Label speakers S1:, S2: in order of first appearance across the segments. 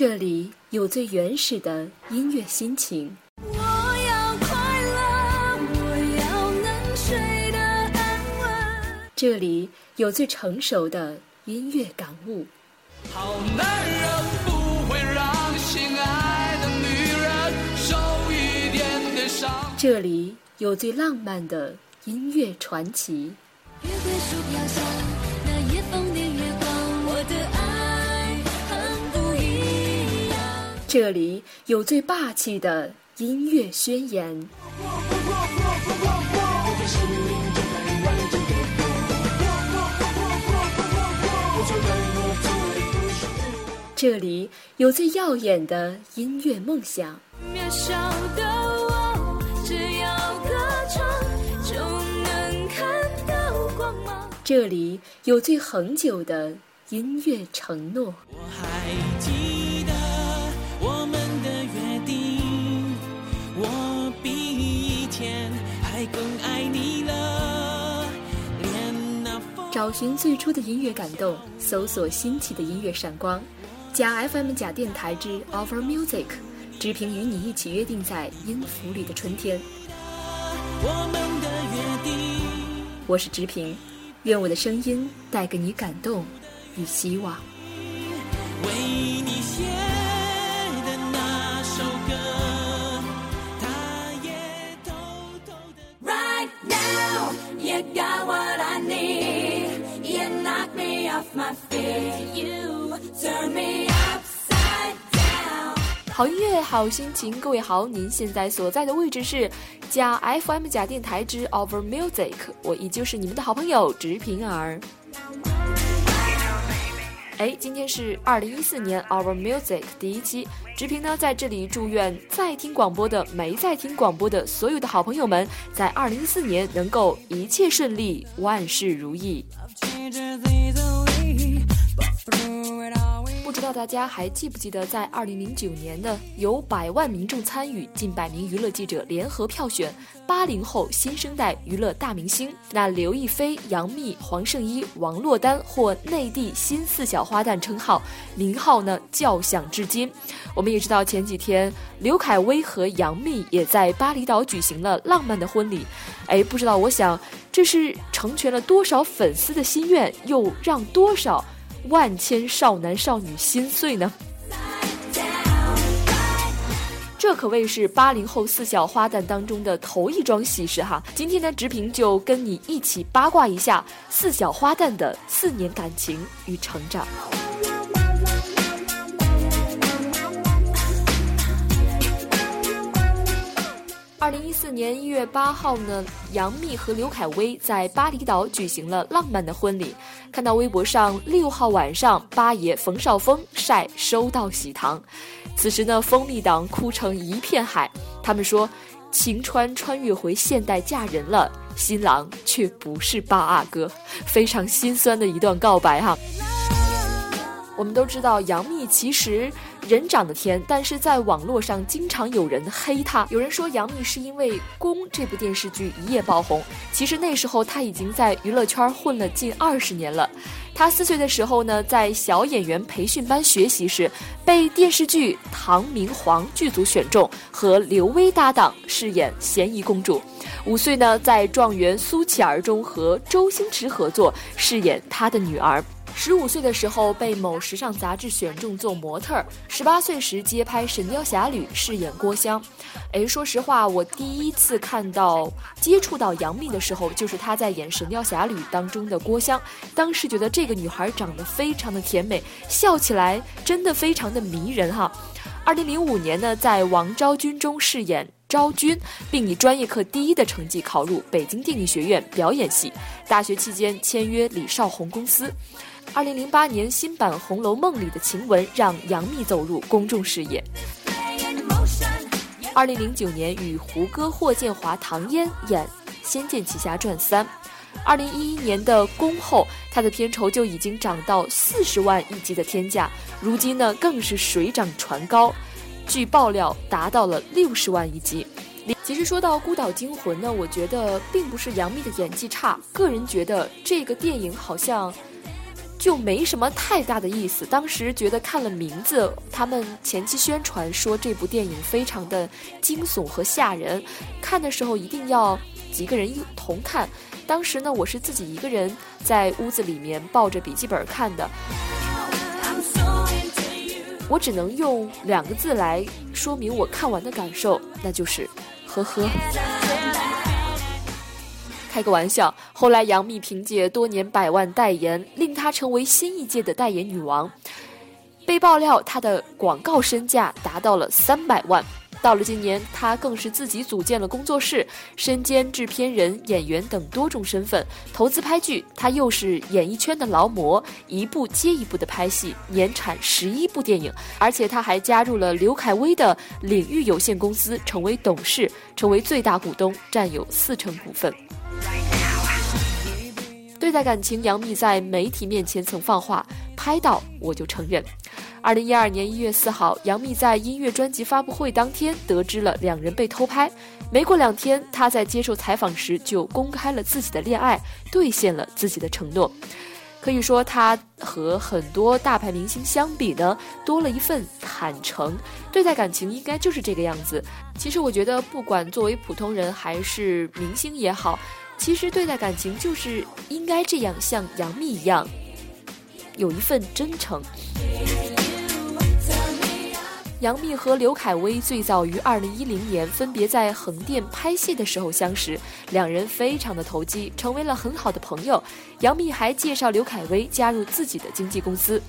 S1: 这里有最原始的音乐心情。
S2: 我要快乐，我要能睡得安稳。
S1: 这里有最成熟的音乐感悟。
S3: 好男人不会让心爱的女人受一点点伤。
S1: 这里有最浪漫的音乐传奇。
S2: 月桂树飘下
S1: 这里有最霸气的音乐宣言。这里有最耀眼的音乐梦想。
S2: 渺小的我，只要歌唱就能看到光芒。
S1: 这里有最恒久的音乐承诺。
S3: 我还记
S1: 找寻最初的音乐感动，搜索新奇的音乐闪光。假 FM 假电台之 Offer Music，直平与你一起约定在音符里的春天。
S3: 我。
S1: 是直平，愿我的声音带给你感动与希望。
S3: 为你写的那首歌，它也偷偷的。
S2: Right now, you got
S1: 好音乐，好心情，各位好，您现在所在的位置是假 FM 假电台之 Over Music，我依旧是你们的好朋友直平儿。哎，今天是二零一四年 Our Music 第一期，直平呢在这里祝愿在听广播的、没在听广播的所有的好朋友们，在二零一四年能够一切顺利，万事如意。不知道大家还记不记得，在二零零九年的由百万民众参与、近百名娱乐记者联合票选八零后新生代娱乐大明星，那刘亦菲、杨幂、黄圣依、王珞丹获内地新四小花旦称号，名号呢叫响至今。我们也知道前几天刘恺威和杨幂也在巴厘岛举行了浪漫的婚礼，哎，不知道我想这是成全了多少粉丝的心愿，又让多少万千少男少女心碎呢？这可谓是八零后四小花旦当中的头一桩喜事哈。今天呢，直平就跟你一起八卦一下四小花旦的四年感情与成长。二零一四年一月八号呢，杨幂和刘恺威在巴厘岛举行了浪漫的婚礼。看到微博上六号晚上，八爷冯绍峰晒收到喜糖，此时呢，蜂蜜党哭成一片海。他们说，晴川穿越回现代嫁人了，新郎却不是八阿哥，非常心酸的一段告白哈。我们都知道，杨幂其实人长得甜，但是在网络上经常有人黑她。有人说杨幂是因为《宫》这部电视剧一夜爆红，其实那时候她已经在娱乐圈混了近二十年了。她四岁的时候呢，在小演员培训班学习时，被电视剧《唐明皇》剧组选中，和刘威搭档饰演咸宜公主。五岁呢，在《状元苏乞儿》中和周星驰合作，饰演他的女儿。十五岁的时候被某时尚杂志选中做模特儿，十八岁时接拍《神雕侠侣》，饰演郭襄。哎，说实话，我第一次看到、接触到杨幂的时候，就是她在演《神雕侠侣》当中的郭襄。当时觉得这个女孩长得非常的甜美，笑起来真的非常的迷人哈。二零零五年呢，在王昭君中饰演昭君，并以专业课第一的成绩考入北京电影学院表演系。大学期间签约李少红公司。二零零八年新版《红楼梦》里的晴雯让杨幂走入公众视野。二零零九年与胡歌、霍建华、唐嫣演《仙剑奇侠传三》。二零一一年的《宫后》，她的片酬就已经涨到四十万一集的天价，如今呢更是水涨船高，据爆料达到了六十万一集。其实说到《孤岛惊魂》呢，我觉得并不是杨幂的演技差，个人觉得这个电影好像就没什么太大的意思。当时觉得看了名字，他们前期宣传说这部电影非常的惊悚和吓人，看的时候一定要几个人一同看。当时呢，我是自己一个人在屋子里面抱着笔记本看的。我只能用两个字来说明我看完的感受，那就是“呵呵”。开个玩笑。后来，杨幂凭借多年百万代言，令她成为新一届的代言女王。被爆料，她的广告身价达到了三百万。到了今年，她更是自己组建了工作室，身兼制片人、演员等多种身份，投资拍剧。她又是演艺圈的劳模，一部接一部的拍戏，年产十一部电影。而且，她还加入了刘恺威的领域有限公司，成为董事，成为最大股东，占有四成股份。对待感情，杨幂在媒体面前曾放话：“拍到我就承认。”二零一二年一月四号，杨幂在音乐专辑发布会当天得知了两人被偷拍。没过两天，她在接受采访时就公开了自己的恋爱，兑现了自己的承诺。可以说，她和很多大牌明星相比呢，多了一份坦诚。对待感情，应该就是这个样子。其实，我觉得，不管作为普通人还是明星也好，其实对待感情就是应该这样，像杨幂一样，有一份真诚。杨幂和刘恺威最早于二零一零年分别在横店拍戏的时候相识，两人非常的投机，成为了很好的朋友。杨幂还介绍刘恺威加入自己的经纪公司。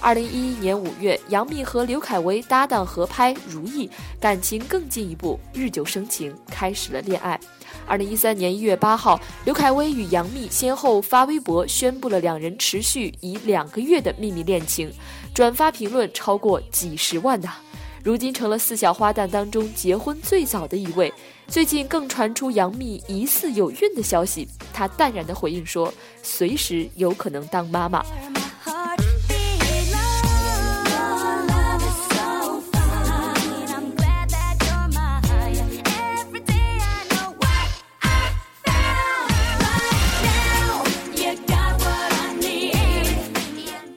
S1: 二零一一年五月，杨幂和刘恺威搭档合拍《如意》，感情更进一步，日久生情，开始了恋爱。二零一三年一月八号，刘恺威与杨幂先后发微博宣布了两人持续已两个月的秘密恋情，转发评论超过几十万的。如今成了四小花旦当中结婚最早的一位。最近更传出杨幂疑似有孕的消息，她淡然的回应说：“随时有可能当妈妈。”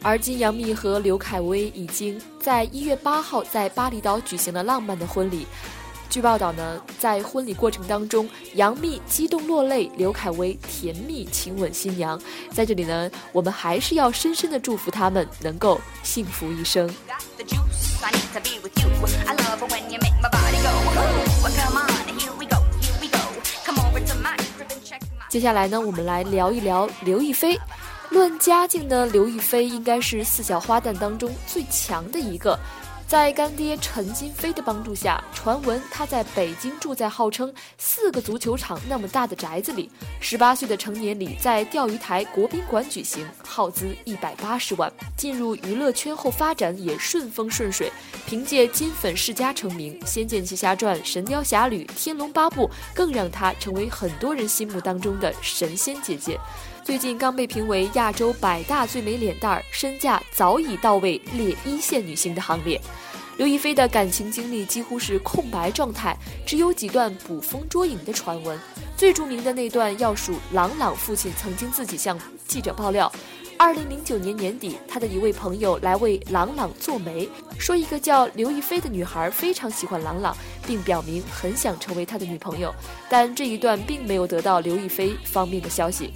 S1: 而今，杨幂和刘恺威已经在一月八号在巴厘岛举行了浪漫的婚礼。据报道呢，在婚礼过程当中，杨幂激动落泪，刘恺威甜蜜亲吻新娘。在这里呢，我们还是要深深的祝福他们能够幸福一生。接下来呢，我们来聊一聊刘亦菲。论家境呢，刘亦菲应该是四小花旦当中最强的一个。在干爹陈金飞的帮助下，传闻她在北京住在号称四个足球场那么大的宅子里。十八岁的成年礼在钓鱼台国宾馆举行，耗资一百八十万。进入娱乐圈后发展也顺风顺水，凭借《金粉世家》成名，《仙剑奇侠传》《神雕侠侣》《天龙八部》更让她成为很多人心目当中的神仙姐姐。最近刚被评为亚洲百大最美脸蛋儿，身价早已到位列一线女星的行列。刘亦菲的感情经历几乎是空白状态，只有几段捕风捉影的传闻。最著名的那段要数郎朗父亲曾经自己向记者爆料：，二零零九年年底，他的一位朋友来为郎朗做媒，说一个叫刘亦菲的女孩非常喜欢郎朗，并表明很想成为他的女朋友。但这一段并没有得到刘亦菲方面的消息。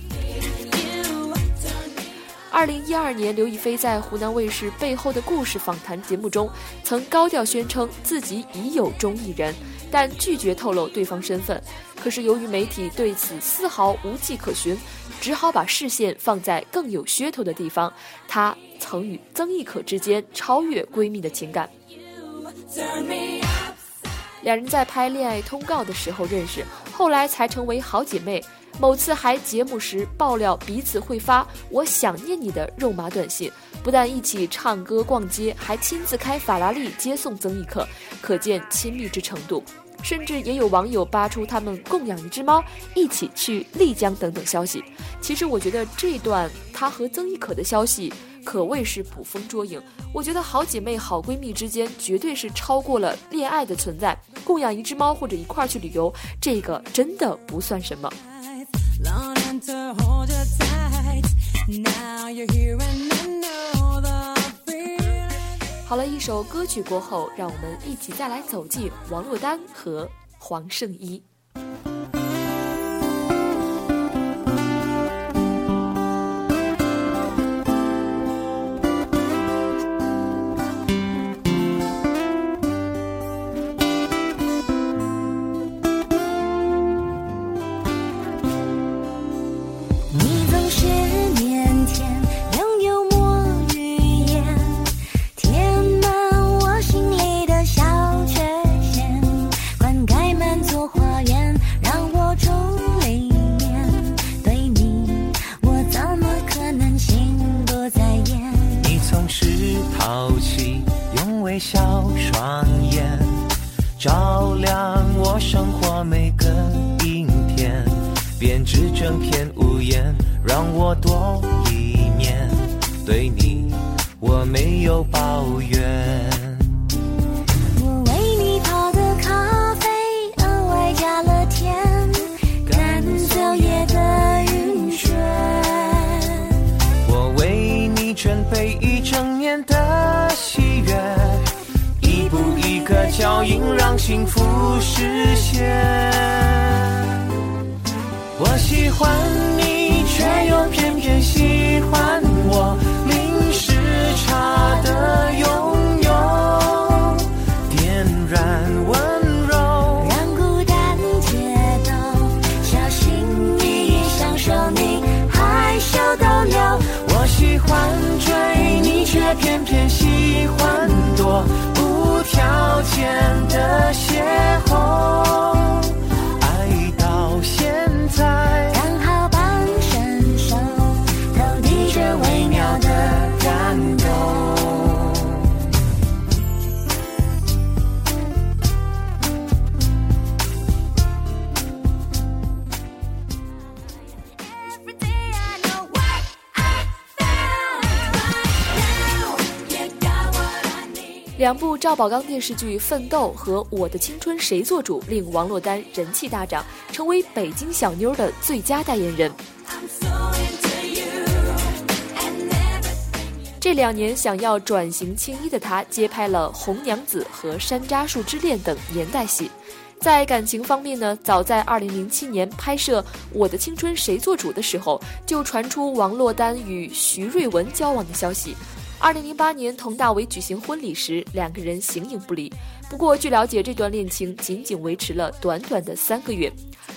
S1: 二零一二年，刘亦菲在湖南卫视《背后的故事》访谈节目中，曾高调宣称自己已有中意人，但拒绝透露对方身份。可是由于媒体对此丝毫无迹可寻，只好把视线放在更有噱头的地方。她曾与曾轶可之间超越闺蜜的情感，两人在拍《恋爱通告》的时候认识，后来才成为好姐妹。某次还节目时爆料彼此会发“我想念你”的肉麻短信，不但一起唱歌逛街，还亲自开法拉利接送曾轶可，可见亲密之程度。甚至也有网友扒出他们共养一只猫，一起去丽江等等消息。其实我觉得这段他和曾轶可的消息可谓是捕风捉影。我觉得好姐妹、好闺蜜之间绝对是超过了恋爱的存在。共养一只猫或者一块儿去旅游，这个真的不算什么。好了，一首歌曲过后，让我们一起再来走进王珞丹和黄圣依。
S4: 整片屋檐，让我多一面。对你，我没有抱怨。
S5: 我为你泡的咖啡额外加了甜，赶走夜的晕眩。
S4: 我为你准备一整年的喜悦，一步一个脚印让幸福实现。我喜欢你，却又偏偏
S1: 两部赵宝刚电视剧《奋斗》和《我的青春谁做主》令王珞丹人气大涨，成为北京小妞的最佳代言人。这两年想要转型青衣的她，接拍了《红娘子》和《山楂树之恋》等年代戏。在感情方面呢，早在2007年拍摄《我的青春谁做主》的时候，就传出王珞丹与徐瑞文交往的消息。2008年佟大为举行婚礼时，两个人形影不离。不过，据了解，这段恋情仅仅维持了短短的三个月。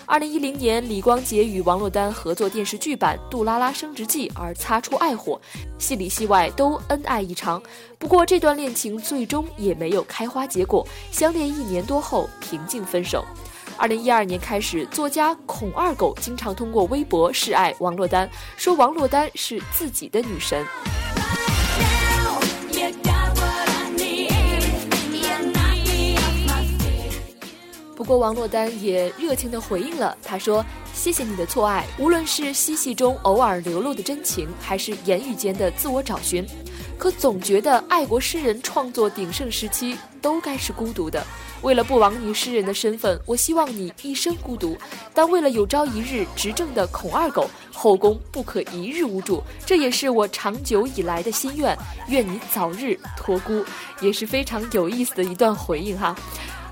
S1: 二零一零年，李光洁与王珞丹合作电视剧版《杜拉拉升职记》而擦出爱火，戏里戏外都恩爱异常。不过，这段恋情最终也没有开花结果，相恋一年多后平静分手。二零一二年开始，作家孔二狗经常通过微博示爱王珞丹，说王珞丹是自己的女神。不过王珞丹也热情地回应了，她说：“谢谢你的错爱，无论是嬉戏中偶尔流露的真情，还是言语间的自我找寻，可总觉得爱国诗人创作鼎盛时期都该是孤独的。为了不枉你诗人的身份，我希望你一生孤独。但为了有朝一日执政的孔二狗，后宫不可一日无主，这也是我长久以来的心愿。愿你早日托孤。”也是非常有意思的一段回应哈。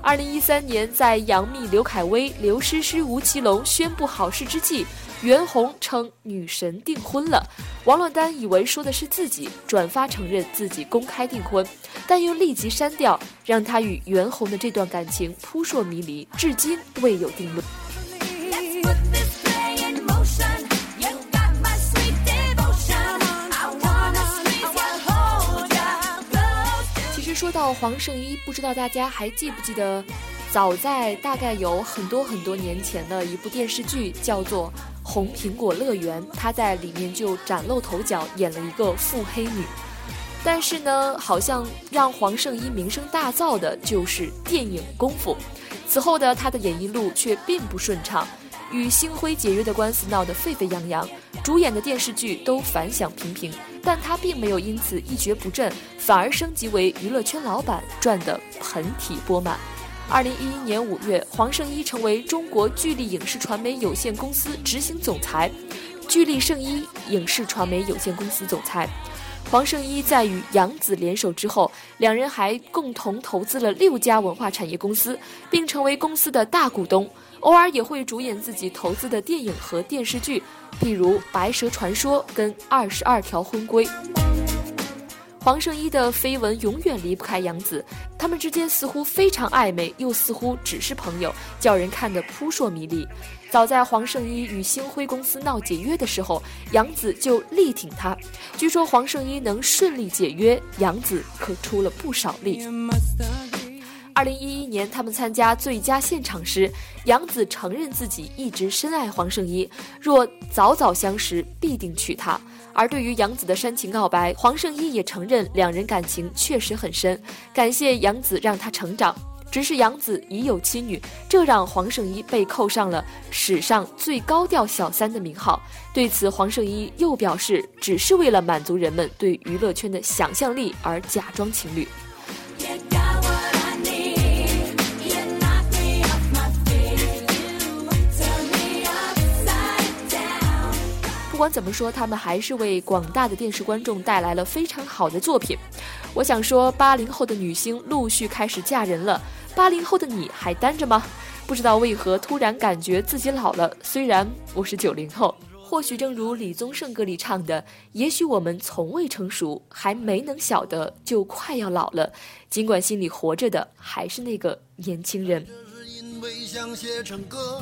S1: 二零一三年，在杨幂、刘恺威、刘诗诗、吴奇隆宣布好事之际，袁弘称女神订婚了。王珞丹以为说的是自己，转发承认自己公开订婚，但又立即删掉，让她与袁弘的这段感情扑朔迷离，至今未有定论。说到黄圣依，不知道大家还记不记得，早在大概有很多很多年前的一部电视剧，叫做《红苹果乐园》，她在里面就崭露头角，演了一个腹黑女。但是呢，好像让黄圣依名声大噪的就是电影《功夫》，此后的她的演艺路却并不顺畅，与星辉解约的官司闹得沸沸扬扬，主演的电视剧都反响平平，但他并没有因此一蹶不振，反而升级为娱乐圈老板，赚得盆体钵满。二零一一年五月，黄圣依成为中国巨力影视传媒有限公司执行总裁。聚力圣依影视传媒有限公司总裁。黄圣依在与杨紫联手之后，两人还共同投资了六家文化产业公司，并成为公司的大股东。偶尔也会主演自己投资的电影和电视剧，譬如《白蛇传说》跟《二十二条婚规》。黄圣依的绯闻永远离不开杨紫，他们之间似乎非常暧昧，又似乎只是朋友，叫人看得扑朔迷离。早在黄圣依与星辉公司闹解约的时候，杨紫就力挺他。据说黄圣依能顺利解约，杨紫可出了不少力。二零一一年，他们参加最佳现场时，杨紫承认自己一直深爱黄圣依，若早早相识，必定娶她。而对于杨紫的煽情告白，黄圣依也承认两人感情确实很深，感谢杨紫让他成长。只是杨紫已有妻女，这让黄圣依被扣上了史上最高调小三的名号。对此，黄圣依又表示，只是为了满足人们对娱乐圈的想象力而假装情侣。不管怎么说，他们还是为广大的电视观众带来了非常好的作品。我想说，八零后的女星陆续开始嫁人了，八零后的你还单着吗？不知道为何突然感觉自己老了，虽然我是九零后。或许正如李宗盛歌里唱的，也许我们从未成熟，还没能晓得就快要老了。尽管心里活着的还是那个年轻人。
S6: 因为想写成歌，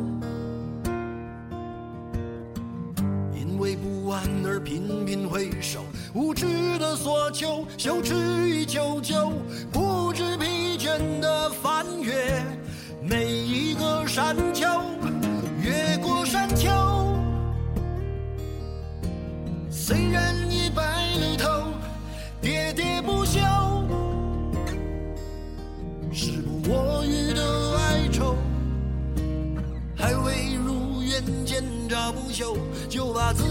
S6: 为不安而频频回首，无知的索求，羞耻与求救，不知疲倦的翻越每一个山丘，越过山丘。虽然已白了头，喋喋不休，时不我予的哀愁，还未如愿见着不朽，就把自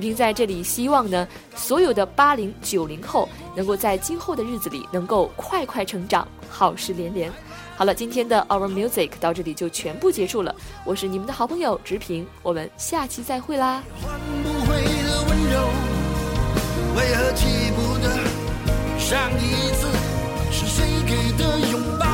S1: 平，在这里希望呢，所有的八零九零后能够在今后的日子里能够快快成长，好事连连。好了，今天的 Our Music 到这里就全部结束了。我是你们的好朋友直平，我们下期再会啦。
S6: 换不回的温柔，为何记不得上一次是谁给的拥抱？